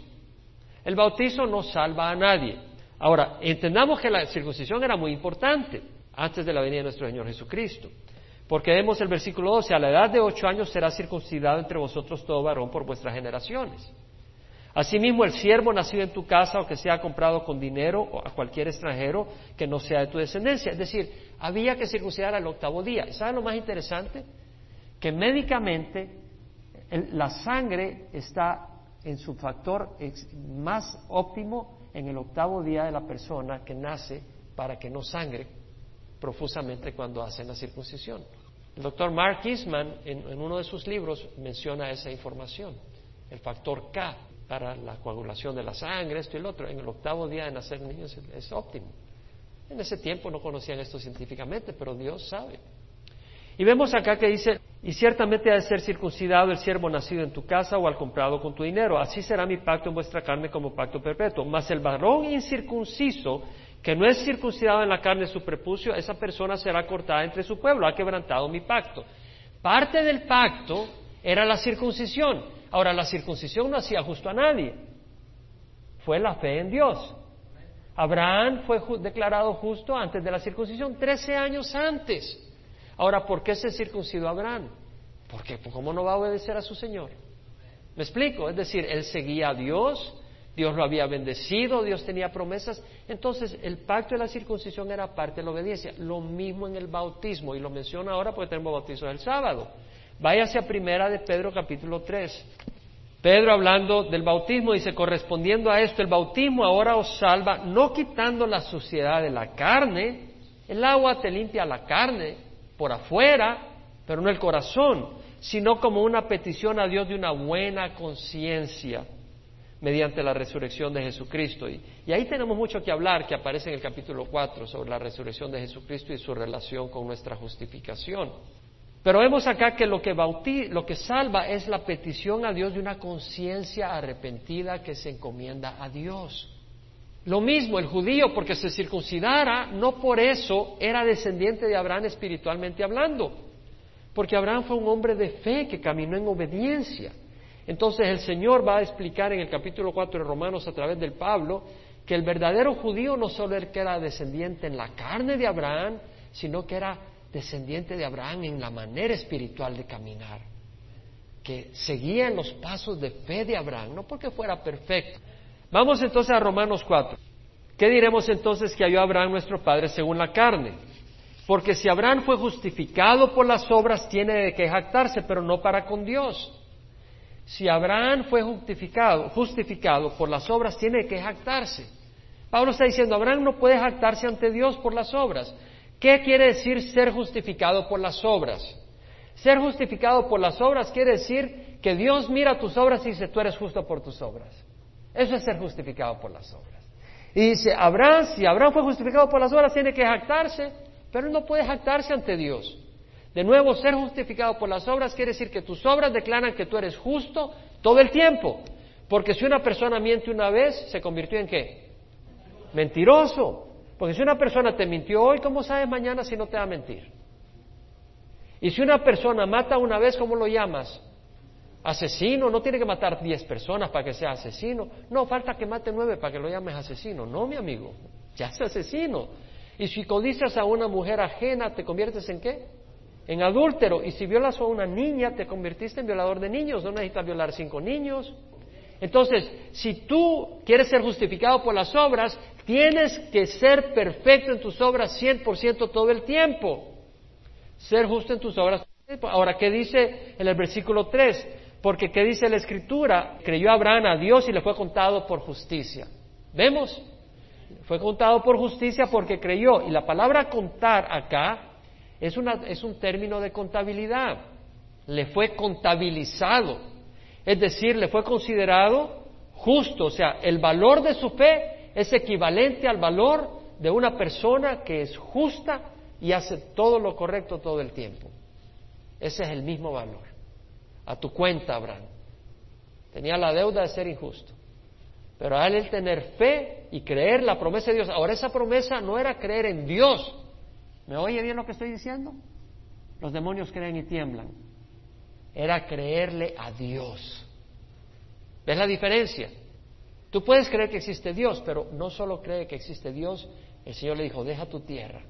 El bautizo no salva a nadie. Ahora, entendamos que la circuncisión era muy importante antes de la venida de nuestro Señor Jesucristo. Porque vemos el versículo 12, a la edad de ocho años será circuncidado entre vosotros todo varón por vuestras generaciones. Asimismo, el siervo nacido en tu casa o que sea comprado con dinero o a cualquier extranjero que no sea de tu descendencia. Es decir, había que circuncidar al octavo día. ¿Saben lo más interesante? Que médicamente la sangre está en su factor más óptimo en el octavo día de la persona que nace para que no sangre profusamente cuando hacen la circuncisión. El doctor Mark Eastman en, uno de sus libros menciona esa información, el factor K para la coagulación de la sangre, esto y el otro, en el octavo día de nacer niños es óptimo. En ese tiempo no conocían esto científicamente, pero Dios sabe. Y vemos acá que dice, y ciertamente ha de ser circuncidado el siervo nacido en tu casa o al comprado con tu dinero. Así será mi pacto en vuestra carne como pacto perpetuo. Mas el varón incircunciso, que no es circuncidado en la carne su prepucio, esa persona será cortada entre su pueblo. Ha quebrantado mi pacto. Parte del pacto era la circuncisión. Ahora, la circuncisión no hacía justo a nadie. Fue la fe en Dios. Abraham fue declarado justo antes de la circuncisión, trece años antes. Ahora, ¿por qué se circuncidó Abraham? Porque pues, ¿cómo no va a obedecer a su Señor? ¿Me explico? Es decir, él seguía a Dios, Dios lo había bendecido, Dios tenía promesas. Entonces, el pacto de la circuncisión era parte de la obediencia. Lo mismo en el bautismo, y lo menciono ahora porque tenemos bautizo el sábado. Váyase a primera de Pedro capítulo 3. Pedro hablando del bautismo dice, correspondiendo a esto, el bautismo ahora os salva, no quitando la suciedad de la carne, el agua te limpia la carne, por afuera, pero no el corazón, sino como una petición a Dios de una buena conciencia mediante la resurrección de Jesucristo. Y, ahí tenemos mucho que hablar, que aparece en el capítulo 4, sobre la resurrección de Jesucristo y su relación con nuestra justificación. Pero vemos acá que lo que, lo que salva es la petición a Dios de una conciencia arrepentida que se encomienda a Dios. Lo mismo el judío, porque se circuncidara, no por eso era descendiente de Abraham espiritualmente hablando, porque Abraham fue un hombre de fe que caminó en obediencia. Entonces el Señor va a explicar en el capítulo 4 de Romanos a través del Pablo que el verdadero judío no solo era descendiente en la carne de Abraham, sino que era descendiente de Abraham en la manera espiritual de caminar, que seguía en los pasos de fe de Abraham, no porque fuera perfecto, Vamos entonces a Romanos 4. ¿qué diremos entonces que halló Abraham nuestro padre según la carne? Porque si Abraham fue justificado por las obras, tiene de qué jactarse, pero no para con Dios. Si Abraham fue justificado, justificado por las obras, tiene de qué jactarse. Pablo está diciendo, Abraham no puede jactarse ante Dios por las obras. ¿Qué quiere decir ser justificado por las obras? Ser justificado por las obras quiere decir que Dios mira tus obras y dice, tú eres justo por tus obras. Eso es ser justificado por las obras. Y dice, Abraham, si Abraham fue justificado por las obras, tiene que jactarse, pero no puede jactarse ante Dios. De nuevo, ser justificado por las obras quiere decir que tus obras declaran que tú eres justo todo el tiempo. Porque si una persona miente una vez, se convirtió en qué? Mentiroso. Porque si una persona te mintió hoy, ¿cómo sabes mañana si no te va a mentir? Y si una persona mata una vez, ¿cómo lo llamas? Asesino, no tiene que matar diez personas para que sea asesino. No, falta que mate nueve para que lo llames asesino. No, mi amigo, ya es asesino. Y si codicias a una mujer ajena, ¿te conviertes en qué? En adúltero. Y si violas a una niña, te convertiste en violador de niños. No necesitas violar cinco niños. Entonces, si tú quieres ser justificado por las obras, tienes que ser perfecto en tus obras 100% todo el tiempo ser justo en tus obras. Ahora, ¿qué dice en el versículo 3? Porque ¿qué dice la Escritura? Creyó Abraham a Dios y le fue contado por justicia. ¿Vemos? Fue contado por justicia porque creyó. Y la palabra contar acá es, es un término de contabilidad. Le fue contabilizado. Es decir, le fue considerado justo. O sea, el valor de su fe es equivalente al valor de una persona que es justa y hace todo lo correcto todo el tiempo. Ese es el mismo valor. A tu cuenta, Abraham. Tenía la deuda de ser injusto. Pero al él tener fe y creer la promesa de Dios, ahora esa promesa no era creer en Dios. ¿Me oye bien lo que estoy diciendo? Los demonios creen y tiemblan. Era creerle a Dios. ¿Ves la diferencia? Tú puedes creer que existe Dios, pero no solo cree que existe Dios, el Señor le dijo, deja tu tierra,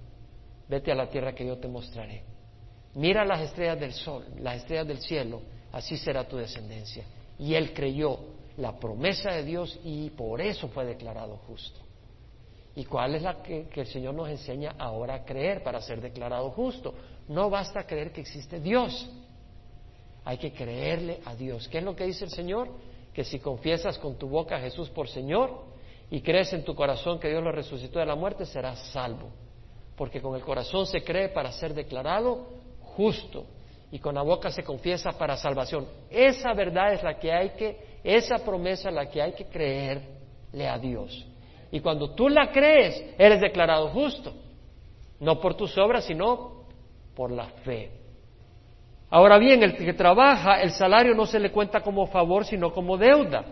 vete a la tierra que yo te mostraré. Mira las estrellas del sol, las estrellas del cielo, así será tu descendencia. Y él creyó la promesa de Dios y por eso fue declarado justo. ¿Y cuál es la que, el Señor nos enseña ahora a creer para ser declarado justo? No basta creer que existe Dios, hay que creerle a Dios. ¿Qué es lo que dice el Señor? Que si confiesas con tu boca a Jesús por Señor y crees en tu corazón que Dios lo resucitó de la muerte, serás salvo porque con el corazón se cree para ser declarado justo y con la boca se confiesa para salvación. Esa verdad es la que hay que, esa promesa es la que hay que creerle a Dios. Y cuando tú la crees, eres declarado justo, no por tus obras, sino por la fe. Ahora bien, el que trabaja, el salario no se le cuenta como favor, sino como deuda.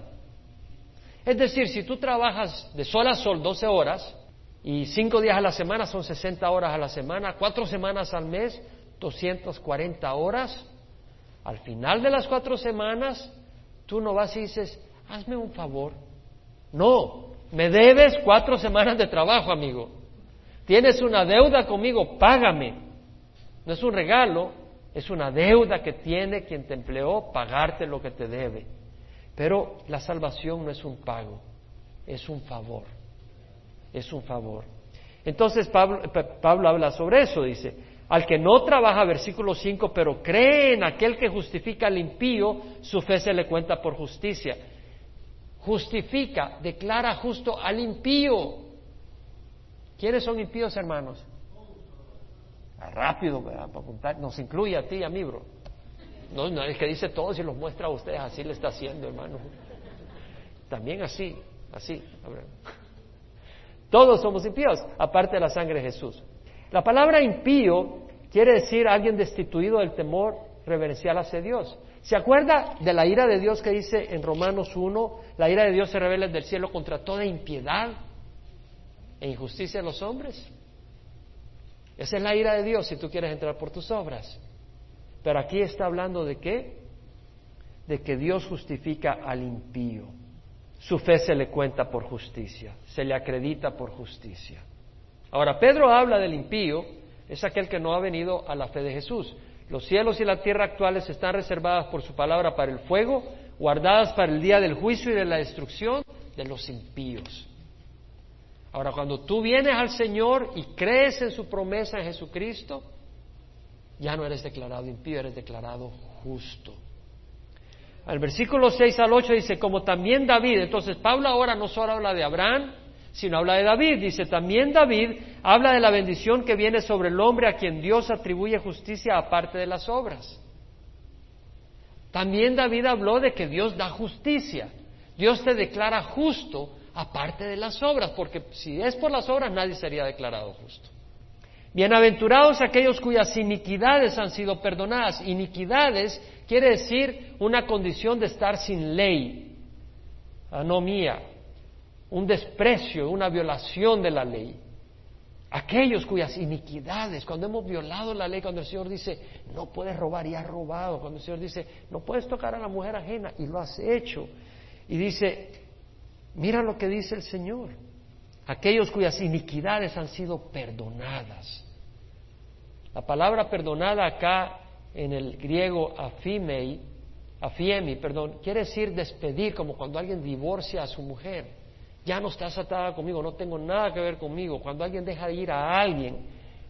Es decir, si tú trabajas de sol a sol 12 horas, y cinco días a la semana son 60 horas a la semana, cuatro semanas al mes, 240 horas. Al final de las cuatro semanas, tú no vas y dices, hazme un favor. No, me debes cuatro semanas de trabajo, amigo. Tienes una deuda conmigo, págame. No es un regalo, es una deuda que tiene quien te empleó pagarte lo que te debe. Pero la salvación no es un pago, es un favor es un favor. Entonces Pablo, habla sobre eso, dice, al que no trabaja, versículo 5, pero cree en aquel que justifica al impío, su fe se le cuenta por justicia. Justifica, declara justo al impío. ¿Quiénes son impíos, hermanos? Ah, rápido, nos incluye a ti a mí, bro. No, no, es que dice todos y los muestra a ustedes, así le está haciendo, hermano. También así, así. Todos somos impíos, aparte de la sangre de Jesús. La palabra impío quiere decir alguien destituido del temor reverencial hacia Dios. ¿Se acuerda de la ira de Dios que dice en Romanos 1? La ira de Dios se revela del cielo contra toda impiedad e injusticia de los hombres. Esa es la ira de Dios si tú quieres entrar por tus obras. Pero aquí está hablando de qué? De que Dios justifica al impío su fe se le cuenta por justicia, se le acredita por justicia. Ahora, Pedro habla del impío, es aquel que no ha venido a la fe de Jesús. Los cielos y la tierra actuales están reservadas por su palabra para el fuego, guardadas para el día del juicio y de la destrucción de los impíos. Ahora, cuando tú vienes al Señor y crees en su promesa en Jesucristo, ya no eres declarado impío, eres declarado justo. Al versículo 6 al 8 dice, como también David, entonces Pablo ahora no solo habla de Abraham, sino habla de David. Dice, también David habla de la bendición que viene sobre el hombre a quien Dios atribuye justicia aparte de las obras. También David habló de que Dios da justicia. Dios te declara justo aparte de las obras, porque si es por las obras nadie sería declarado justo. Bienaventurados aquellos cuyas iniquidades han sido perdonadas. Iniquidades quiere decir una condición de estar sin ley, anomía, un desprecio, una violación de la ley. Aquellos cuyas iniquidades, cuando hemos violado la ley, cuando el Señor dice, no puedes robar y has robado, cuando el Señor dice, no puedes tocar a la mujer ajena y lo has hecho, y dice, mira lo que dice el Señor, aquellos cuyas iniquidades han sido perdonadas. La palabra perdonada acá en el griego afimei, afiemi, perdón, quiere decir despedir, como cuando alguien divorcia a su mujer ya no estás atada conmigo, no tengo nada que ver conmigo. Cuando alguien deja de ir a alguien,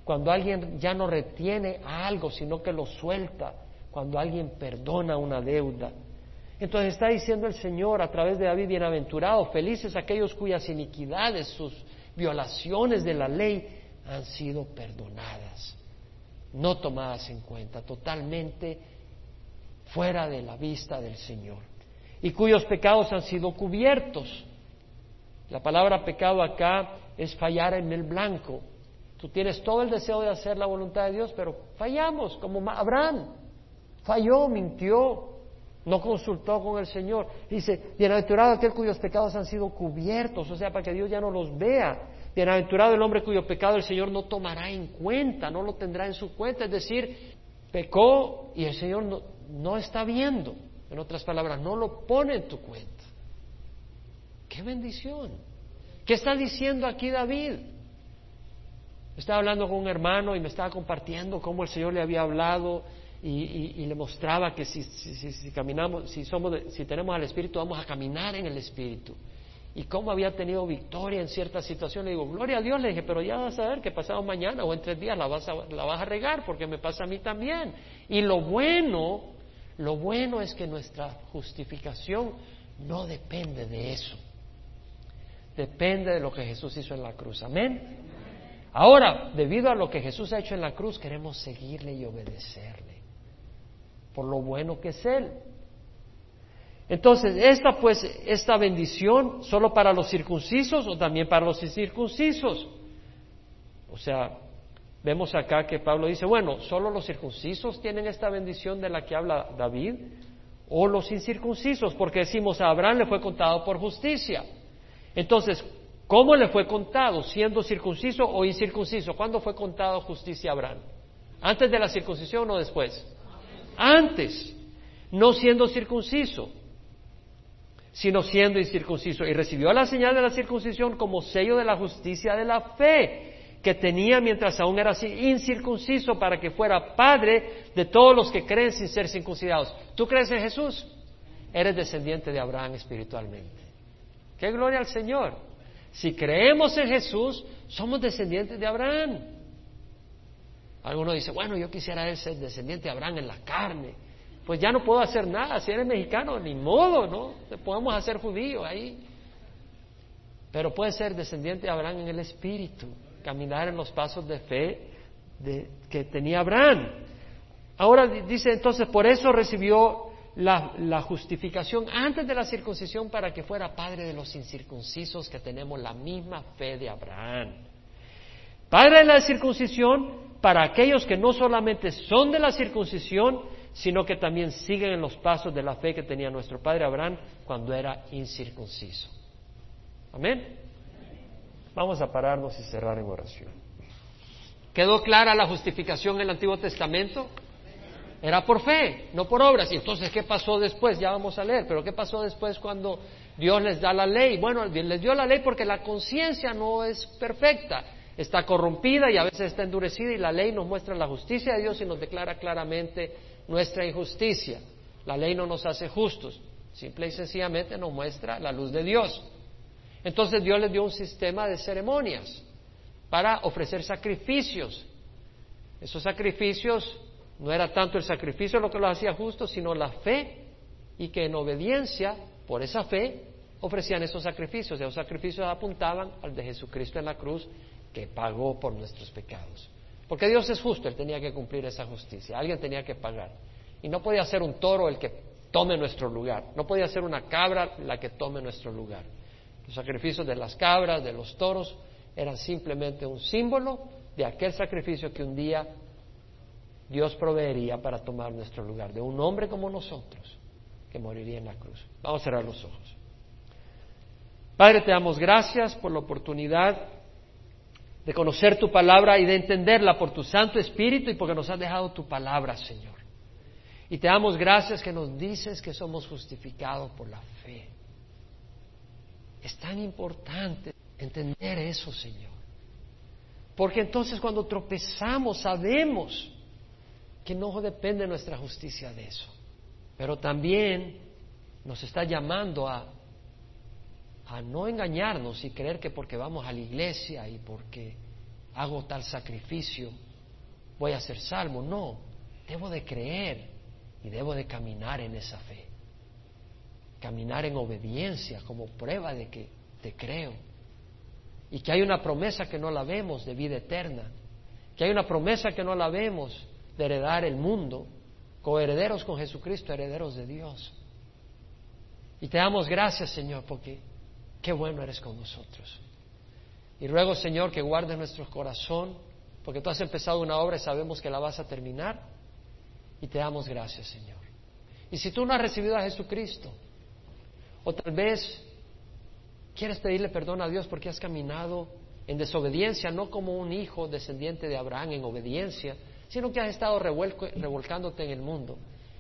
cuando alguien ya no retiene algo, sino que lo suelta, cuando alguien perdona una deuda. Entonces está diciendo el Señor a través de David, bienaventurado, felices aquellos cuyas iniquidades, sus violaciones de la ley han sido perdonadas, no tomadas en cuenta, totalmente fuera de la vista del Señor, y cuyos pecados han sido cubiertos. La palabra pecado acá es fallar en el blanco. Tú tienes todo el deseo de hacer la voluntad de Dios, pero fallamos, como Abraham. Falló, mintió, no consultó con el Señor. Dice, bienaventurado aquel cuyos pecados han sido cubiertos, o sea, para que Dios ya no los vea. Bienaventurado el hombre cuyo pecado el Señor no tomará en cuenta, no lo tendrá en su cuenta. Es decir, pecó y el Señor no, no está viendo. En otras palabras, no lo pone en tu cuenta. ¡Qué bendición! ¿Qué está diciendo aquí David? Estaba hablando con un hermano y me estaba compartiendo cómo el Señor le había hablado y, le mostraba que si, si, caminamos, si, somos si tenemos al Espíritu, vamos a caminar en el Espíritu. Y cómo había tenido victoria en ciertas situaciones. Le digo, gloria a Dios, le dije, pero ya vas a ver que pasado mañana o en tres días la vas a, la vas a regar porque me pasa a mí también. Y lo bueno, lo bueno es que nuestra justificación no depende de eso depende de lo que Jesús hizo en la cruz. Amén. Ahora, debido a lo que Jesús ha hecho en la cruz, queremos seguirle y obedecerle por lo bueno que es Él. Entonces, esta pues, esta bendición, solo para los circuncisos o también para los incircuncisos. O sea, vemos acá que Pablo dice, bueno, solo los circuncisos tienen esta bendición de la que habla David, o los incircuncisos, porque decimos a Abraham le fue contado por justicia. Entonces, ¿cómo le fue contado? ¿Siendo circunciso o incircunciso? ¿Cuándo fue contado justicia a Abraham? ¿Antes de la circuncisión o después? Antes, no siendo circunciso, sino siendo incircunciso. Y recibió la señal de la circuncisión como sello de la justicia de la fe que tenía mientras aún era incircunciso para que fuera padre de todos los que creen sin ser circuncidados. ¿Tú crees en Jesús? Eres descendiente de Abraham espiritualmente. ¡Qué gloria al Señor! Si creemos en Jesús, somos descendientes de Abraham. Alguno dice, bueno, yo quisiera ser descendiente de Abraham en la carne. Pues ya no puedo hacer nada. Si eres mexicano, ni modo, ¿no? Podemos hacer judío ahí. Pero puede ser descendiente de Abraham en el espíritu, caminar en los pasos de fe que tenía Abraham. Ahora dice entonces, por eso recibió la, justificación antes de la circuncisión para que fuera padre de los incircuncisos que tenemos la misma fe de Abraham. Padre de la circuncisión para aquellos que no solamente son de la circuncisión, sino que también siguen en los pasos de la fe que tenía nuestro padre Abraham cuando era incircunciso. Amén. Vamos a pararnos y cerrar en oración. ¿Quedó clara la justificación en el Antiguo Testamento? Era por fe, no por obras. Y entonces, ¿qué pasó después? Ya vamos a leer, pero ¿qué pasó después cuando Dios les da la ley? Bueno, les dio la ley porque la conciencia no es perfecta, está corrompida y a veces está endurecida y la ley nos muestra la justicia de Dios y nos declara claramente nuestra injusticia. La ley no nos hace justos, simple y sencillamente nos muestra la luz de Dios. Entonces Dios les dio un sistema de ceremonias para ofrecer sacrificios. Esos sacrificios no era tanto el sacrificio lo que los hacía justos, sino la fe y que en obediencia, por esa fe, ofrecían esos sacrificios. Esos sacrificios apuntaban al de Jesucristo en la cruz que pagó por nuestros pecados. Porque Dios es justo, Él tenía que cumplir esa justicia, alguien tenía que pagar. Y no podía ser un toro el que tome nuestro lugar, no podía ser una cabra la que tome nuestro lugar. Los sacrificios de las cabras, de los toros, eran simplemente un símbolo de aquel sacrificio que un día Dios proveería para tomar nuestro lugar, de un hombre como nosotros que moriría en la cruz. Vamos a cerrar los ojos. Padre, te damos gracias por la oportunidad de conocer tu palabra y de entenderla por tu Santo Espíritu y porque nos has dejado tu palabra, Señor. Y te damos gracias que nos dices que somos justificados por la fe. Es tan importante entender eso, Señor. Porque entonces cuando tropezamos sabemos que no depende nuestra justicia de eso. Pero también nos está llamando a a no engañarnos y creer que porque vamos a la iglesia y porque hago tal sacrificio voy a ser salvo. No, debo de creer y debo de caminar en esa fe. Caminar en obediencia como prueba de que te creo. Y que hay una promesa que no la vemos de vida eterna. Que hay una promesa que no la vemos de heredar el mundo, coherederos con Jesucristo, herederos de Dios. Y te damos gracias, Señor, porque Qué bueno eres con nosotros. Y ruego, Señor, que guardes nuestro corazón, porque tú has empezado una obra y sabemos que la vas a terminar. Y te damos gracias, Señor. Y si tú no has recibido a Jesucristo, o tal vez quieres pedirle perdón a Dios porque has caminado en desobediencia, no como un hijo descendiente de Abraham en obediencia, sino que has estado revolcándote en el mundo,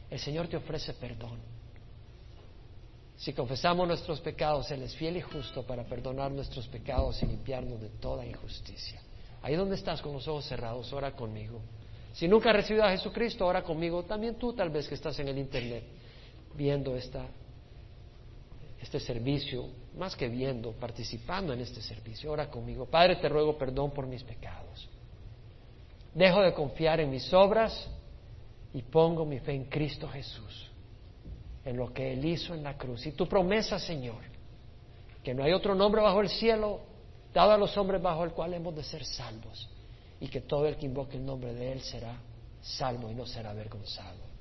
el Señor te ofrece perdón. Si confesamos nuestros pecados, Él es fiel y justo para perdonar nuestros pecados y limpiarnos de toda injusticia. Ahí donde estás con los ojos cerrados, ora conmigo. Si nunca has recibido a Jesucristo, ora conmigo. También tú tal vez que estás en el Internet viendo este servicio, más que viendo, participando en este servicio, ora conmigo. Padre, te ruego perdón por mis pecados. Dejo de confiar en mis obras y pongo mi fe en Cristo Jesús en lo que Él hizo en la cruz. Y tu promesa, Señor, que no hay otro nombre bajo el cielo dado a los hombres bajo el cual hemos de ser salvos y que todo el que invoque el nombre de Él será salvo y no será avergonzado.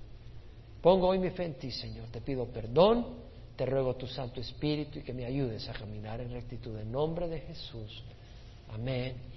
Pongo hoy mi fe en ti, Señor. Te pido perdón, te ruego tu Santo Espíritu y que me ayudes a caminar en rectitud. En nombre de Jesús. Amén